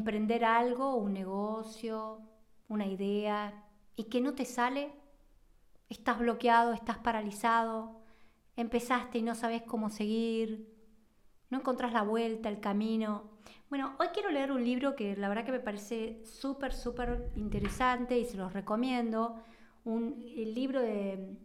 emprender algo, un negocio, una idea, y que no te sale, estás bloqueado, estás paralizado, empezaste y no sabes cómo seguir, no encontrás la vuelta, el camino. Bueno, hoy quiero leer un libro que la verdad que me parece súper, súper interesante y se los recomiendo. Un, el libro de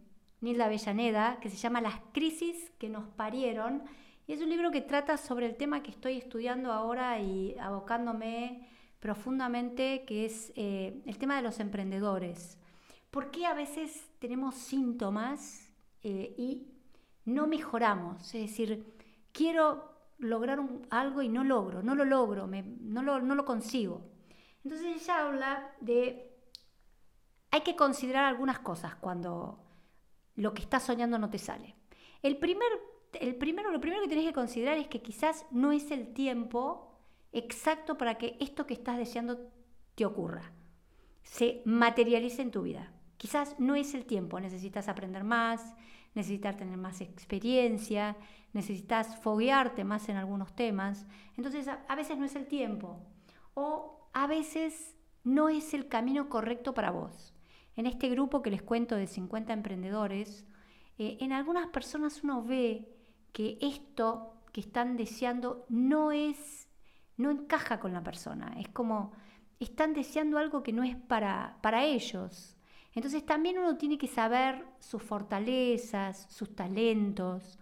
Nilda Avellaneda que se llama Las crisis que nos parieron. Es un libro que trata sobre el tema que estoy estudiando ahora y abocándome profundamente, que es eh, el tema de los emprendedores. ¿Por qué a veces tenemos síntomas eh, y no mejoramos? Es decir, quiero lograr algo y no logro, no lo logro, no, lo, no lo consigo. Entonces ella habla de, hay que considerar algunas cosas cuando lo que estás soñando no te sale. El primer, el primero, lo primero que tienes que considerar es que quizás no es el tiempo exacto para que esto que estás deseando te ocurra, se materialice en tu vida. Quizás no es el tiempo, necesitas aprender más, necesitas tener más experiencia, necesitas foguearte más en algunos temas. Entonces a, veces no es el tiempo o a veces no es el camino correcto para vos. En este grupo que les cuento de 50 emprendedores, eh, en algunas personas uno ve que esto que están deseando no es no encaja con la persona. Es como están deseando algo que no es para, para ellos. Entonces también uno tiene que saber sus fortalezas, sus talentos,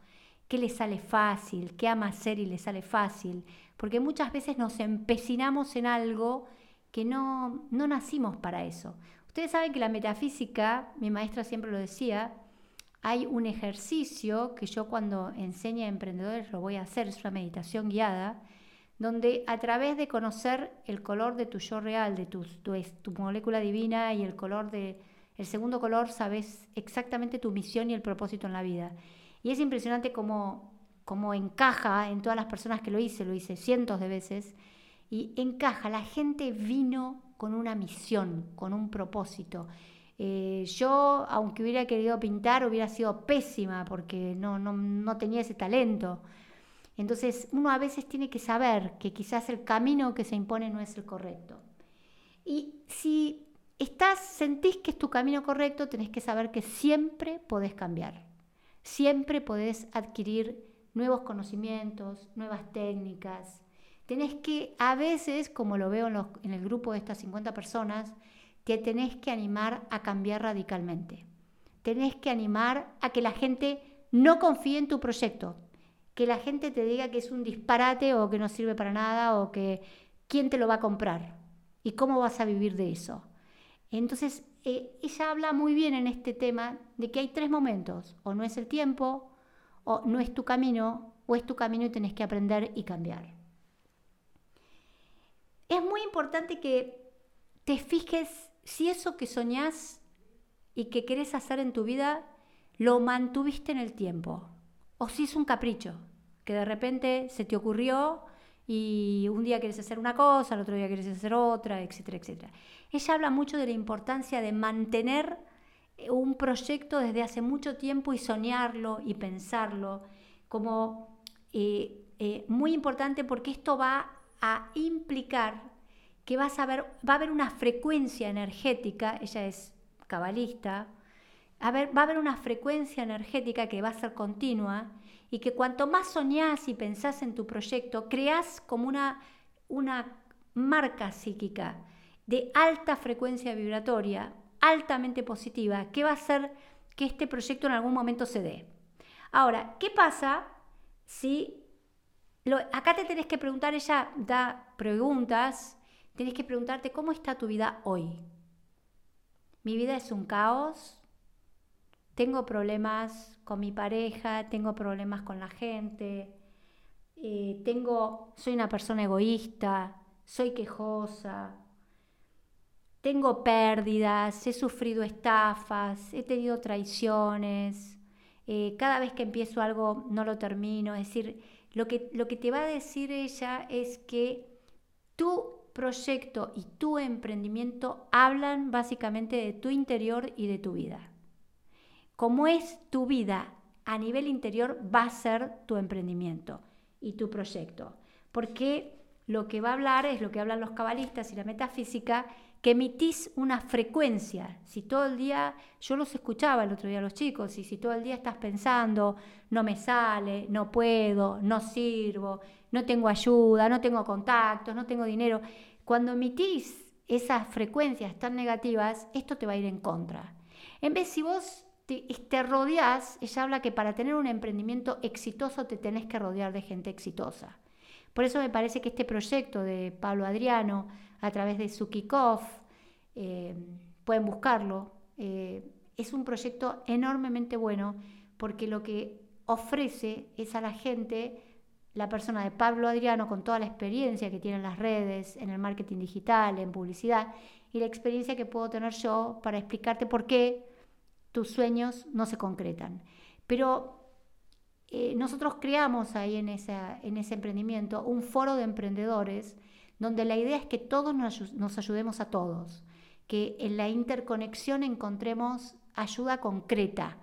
qué le sale fácil, qué ama hacer y le sale fácil, porque muchas veces nos empecinamos en algo que no, no nacimos para eso. Ustedes saben que la metafísica, mi maestra siempre lo decía, hay un ejercicio que yo cuando enseño a emprendedores lo voy a hacer, es una meditación guiada, donde a través de conocer el color de tu yo real, de tu, tu, molécula divina y el color de el segundo color, sabes exactamente tu misión y el propósito en la vida. Y es impresionante cómo, cómo encaja en todas las personas que lo hice, lo hice cientos de veces, y encaja, la gente vino con una misión, con un propósito. Eh, yo, aunque hubiera querido pintar, hubiera sido pésima porque no, no, no tenía ese talento. Entonces uno a veces tiene que saber que quizás el camino que se impone no es el correcto. Y si estás, sentís que es tu camino correcto, tenés que saber que siempre podés cambiar. Siempre podés adquirir nuevos conocimientos, nuevas técnicas. Tenés que, a veces, como lo veo en, en el grupo de estas 50 personas, te tenés que animar a cambiar radicalmente. Tenés que animar a que la gente no confíe en tu proyecto, que la gente te diga que es un disparate o que no sirve para nada o que quién te lo va a comprar y cómo vas a vivir de eso. Entonces, eh, ella habla muy bien en este tema de que hay tres momentos, o no es el tiempo, o no es tu camino, o es tu camino y tenés que aprender y cambiar. Es muy importante que te fijes si eso que soñás y que querés hacer en tu vida lo mantuviste en el tiempo o si es un capricho, que de repente se te ocurrió y un día quieres hacer una cosa, al otro día quieres hacer otra, etcétera, etcétera. Ella habla mucho de la importancia de mantener eh, un proyecto desde hace mucho tiempo y soñarlo y pensarlo como eh, eh, muy importante porque esto va a implicar que a ver, va a haber una frecuencia energética, ella es cabalista, va a haber una frecuencia energética que va a ser continua y que cuanto más soñás y pensás en tu proyecto, creás como una, una marca psíquica de alta frecuencia vibratoria, altamente positiva, que va a hacer que este proyecto en algún momento se dé. Ahora, ¿qué pasa si... acá te tenés que preguntar, ella da preguntas, tenés que preguntarte cómo está tu vida hoy. Mi vida es un caos, tengo problemas con mi pareja, tengo problemas con la gente, eh, tengo, soy una persona egoísta, soy quejosa, tengo pérdidas, he sufrido estafas, he tenido traiciones, eh, cada vez que empiezo algo no lo termino, es decir, lo que, lo que te va a decir ella es que tu proyecto y tu emprendimiento hablan básicamente de tu interior y de tu vida cómo es tu vida a nivel interior va a ser tu emprendimiento y tu proyecto. Porque lo que va a hablar es lo que hablan los cabalistas y la metafísica, que emitís una frecuencia. Si todo el día, yo los escuchaba el otro día a los chicos, y si todo el día estás pensando, no me sale, no puedo, no sirvo, no tengo ayuda, no tengo contactos, no tengo dinero, cuando emitís esas frecuencias tan negativas, esto te va a ir en contra. En vez si vos te, te rodeás, ella habla que para tener un emprendimiento exitoso te tenés que rodear de gente exitosa. Por eso me parece que este proyecto de Pablo Adriano, a través de su kickoff, eh, pueden buscarlo, eh, es un proyecto enormemente bueno porque lo que ofrece es a la gente, la persona de Pablo Adriano con toda la experiencia que tiene en las redes, en el marketing digital, en publicidad, y la experiencia que puedo tener yo para explicarte por qué tus sueños no se concretan. Pero eh, nosotros creamos ahí en, ese emprendimiento un foro de emprendedores donde la idea es que todos nos, ayudemos a todos, que en la interconexión encontremos ayuda concreta,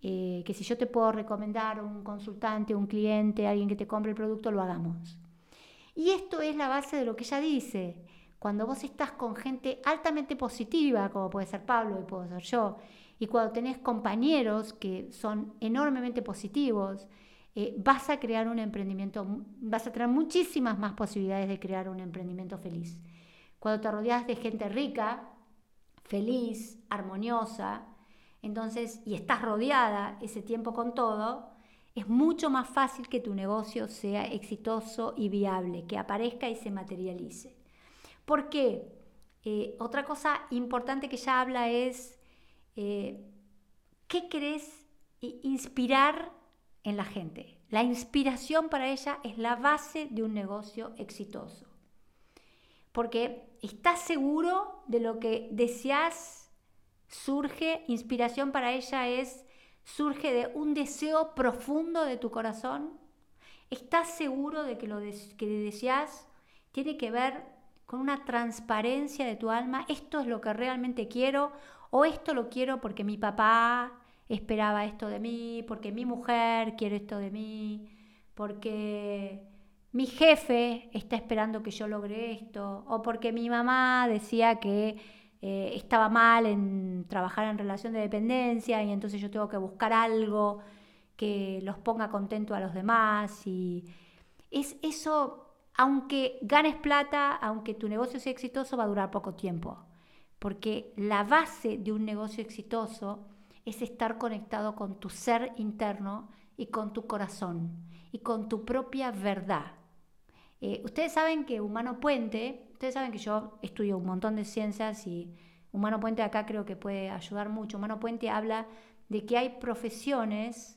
eh, que si yo te puedo recomendar un consultante, un cliente, alguien que te compre el producto, lo hagamos. Y esto es la base de lo que ella dice. Cuando vos estás con gente altamente positiva, como puede ser Pablo y puedo ser yo, y cuando tenés compañeros que son enormemente positivos, eh, vas a crear un emprendimiento, vas a tener muchísimas más posibilidades de crear un emprendimiento feliz. Cuando te rodeas de gente rica, feliz, armoniosa, entonces, y estás rodeada ese tiempo con todo, es mucho más fácil que tu negocio sea exitoso y viable, que aparezca y se materialice. ¿Por qué? Eh, otra cosa importante que ella habla es eh, ¿qué querés inspirar en la gente? La inspiración para ella es la base de un negocio exitoso. Porque estás seguro de lo que deseas, surge, inspiración para ella es, surge de un deseo profundo de tu corazón. ¿Estás seguro de que lo que deseas tiene que ver con una transparencia de tu alma? ¿Esto es lo que realmente quiero? O esto lo quiero porque mi papá esperaba esto de mí, porque mi mujer quiere esto de mí, porque mi jefe está esperando que yo logre esto, o porque mi mamá decía que eh, estaba mal en trabajar en relación de dependencia y entonces yo tengo que buscar algo que los ponga contento a los demás y es eso, aunque ganes plata, aunque tu negocio sea exitoso, va a durar poco tiempo porque la base de un negocio exitoso es estar conectado con tu ser interno y con tu corazón y con tu propia verdad. Eh, ustedes saben que Humano Puente, ustedes saben que yo estudio un montón de ciencias y Humano Puente acá creo que puede ayudar mucho. Humano Puente habla de que hay profesiones,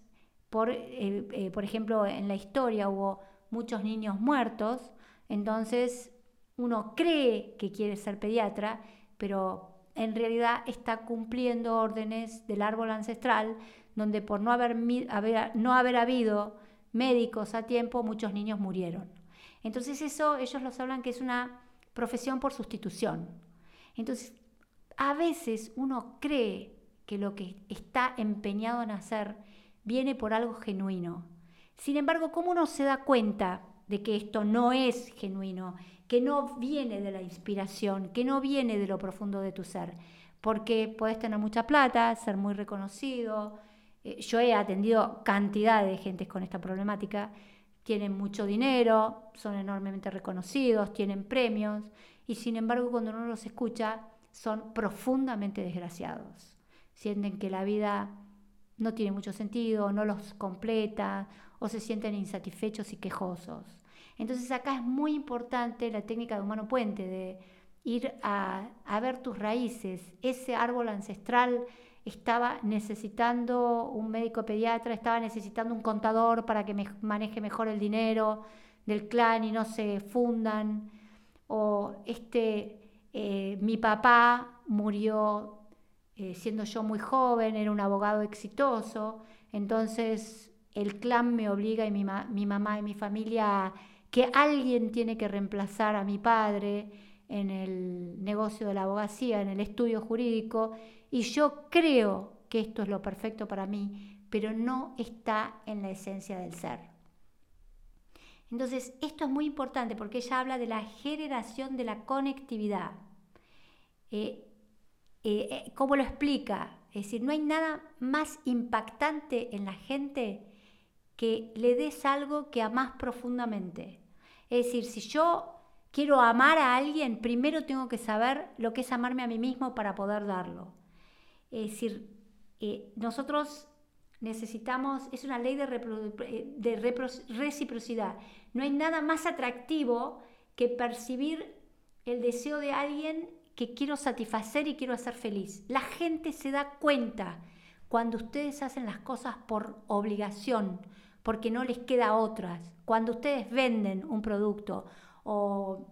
por, eh, eh, por ejemplo, en la historia hubo muchos niños muertos, entonces uno cree que quiere ser pediatra pero en realidad está cumpliendo órdenes del árbol ancestral, donde por no haber, no haber habido médicos a tiempo, muchos niños murieron. Entonces eso ellos los hablan que es una profesión por sustitución. Entonces, a veces uno cree que lo que está empeñado en hacer viene por algo genuino. Sin embargo, ¿cómo uno se da cuenta de que esto no es genuino que no viene de la inspiración, que no viene de lo profundo de tu ser, porque puedes tener mucha plata, ser muy reconocido. Eh, yo he atendido cantidad de gente con esta problemática, tienen mucho dinero, son enormemente reconocidos, tienen premios, y sin embargo cuando uno los escucha son profundamente desgraciados. Sienten que la vida no tiene mucho sentido, no los completa, o se sienten insatisfechos y quejosos. Entonces acá es muy importante la técnica de humano puente, de ir a, ver tus raíces. Ese árbol ancestral estaba necesitando un médico pediatra, estaba necesitando un contador para que maneje mejor el dinero del clan y no se fundan. O este, eh, mi papá murió eh, siendo yo muy joven, era un abogado exitoso, entonces el clan me obliga y mi, mi mamá y mi familia que alguien tiene que reemplazar a mi padre en el negocio de la abogacía, en el estudio jurídico, y yo creo que esto es lo perfecto para mí, pero no está en la esencia del ser. Entonces, esto es muy importante porque ella habla de la generación de la conectividad. Eh, eh, eh, ¿Cómo lo explica? Es decir, no hay nada más impactante en la gente que le des algo que amás profundamente. Es decir, si yo quiero amar a alguien, primero tengo que saber lo que es amarme a mí mismo para poder darlo. Es decir, nosotros necesitamos, es una ley de reciprocidad. No hay nada más atractivo que percibir el deseo de alguien que quiero satisfacer y quiero hacer feliz. La gente se da cuenta cuando ustedes hacen las cosas por obligación, porque no les queda otras. Cuando ustedes venden un producto o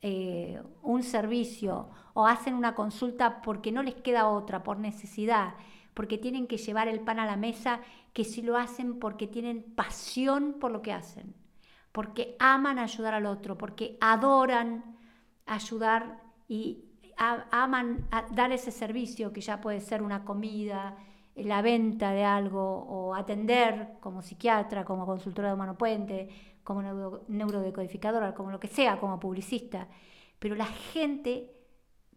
eh, un servicio o hacen una consulta porque no les queda otra, por necesidad, porque tienen que llevar el pan a la mesa, que si lo hacen porque tienen pasión por lo que hacen, porque aman ayudar al otro, porque adoran ayudar y aman dar ese servicio que ya puede ser una comida, la venta de algo o atender como psiquiatra, como consultora de humano puente, como neurodecodificadora, como lo que sea, como publicista. Pero la gente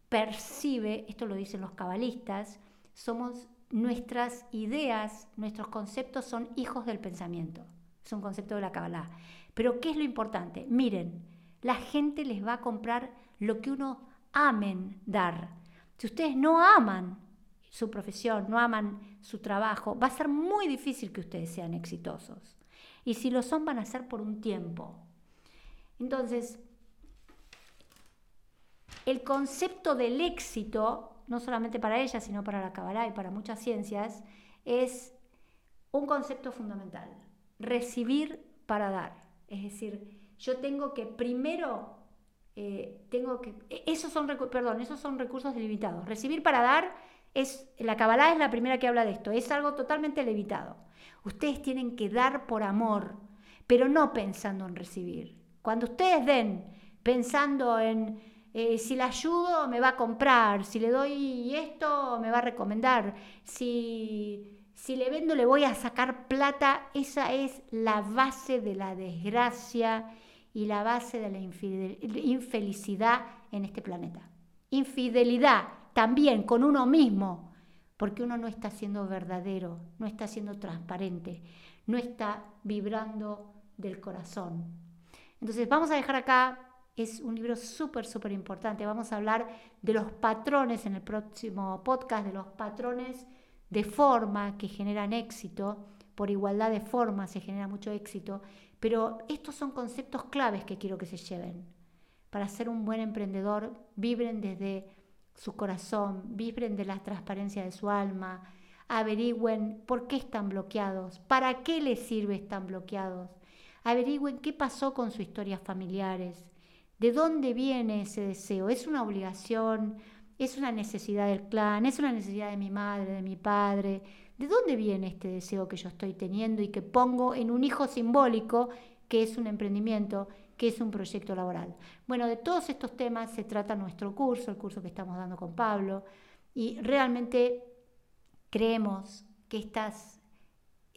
percibe, esto lo dicen los cabalistas, somos nuestras ideas, nuestros conceptos son hijos del pensamiento. Es un concepto de la Kabbalah. Pero ¿qué es lo importante? Miren, la gente les va a comprar lo que uno amen dar. Si ustedes no aman su profesión, no aman su trabajo, va a ser muy difícil que ustedes sean exitosos. Y si lo son, van a ser por un tiempo. Entonces, el concepto del éxito no solamente para ella, sino para la Kabbalah y para muchas ciencias, es un concepto fundamental, recibir para dar. Es decir, yo tengo que primero, eh, tengo que, e, esos son, perdón, esos son recursos limitados. Recibir para dar es, la Kabbalah es la primera que habla de esto, es algo totalmente limitado. Ustedes tienen que dar por amor, pero no pensando en recibir. Cuando ustedes den pensando en eh, si la ayudo me va a comprar, si le doy esto me va a recomendar, si, si le vendo le voy a sacar plata, esa es la base de la desgracia y la base de la infelicidad en este planeta. Infidelidad también con uno mismo, porque uno no está siendo verdadero, no está siendo transparente, no está vibrando del corazón. Entonces vamos a dejar acá es un libro súper, súper importante. Vamos a hablar de los patrones en el próximo podcast, de los patrones de forma que generan éxito. Por igualdad de forma se genera mucho éxito. Pero estos son conceptos claves que quiero que se lleven. Para ser un buen emprendedor, vibren desde su corazón, vibren de la transparencia de su alma, averigüen por qué están bloqueados, para qué les sirve están bloqueados, averigüen qué pasó con sus historias familiares, ¿De dónde viene ese deseo? ¿Es una obligación? ¿Es una necesidad del clan? ¿Es una necesidad de mi madre, de mi padre? ¿De dónde viene este deseo que yo estoy teniendo y que pongo en un hijo simbólico que es un emprendimiento, que es un proyecto laboral? Bueno, de todos estos temas se trata nuestro curso, el curso que estamos dando con Pablo, y realmente creemos que estas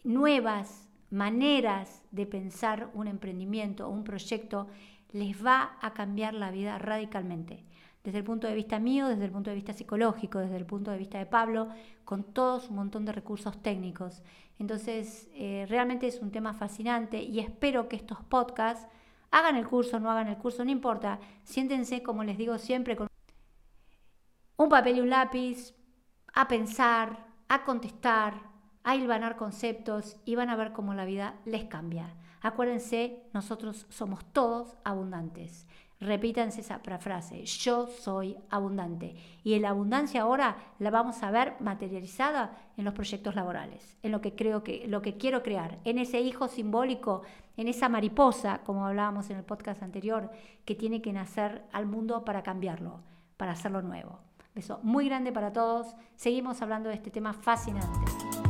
nuevas maneras de pensar un emprendimiento o un proyecto les va a cambiar la vida radicalmente. Desde el punto de vista mío, desde el punto de vista psicológico, desde el punto de vista de Pablo, con todos un montón de recursos técnicos. Entonces, eh, realmente es un tema fascinante y espero que estos podcasts hagan el curso, no hagan el curso, no importa. Siéntense, como les digo siempre, con un papel y un lápiz, a pensar, a contestar, a hilvanar conceptos y van a ver cómo la vida les cambia. Acuérdense, nosotros somos todos abundantes. Repítanse esa frase, yo soy abundante. Y la abundancia ahora la vamos a ver materializada en los proyectos laborales, en lo que creo que, lo que quiero crear, en ese hijo simbólico, en esa mariposa, como hablábamos en el podcast anterior, que tiene que nacer al mundo para cambiarlo, para hacerlo nuevo. Beso muy grande para todos. Seguimos hablando de este tema fascinante.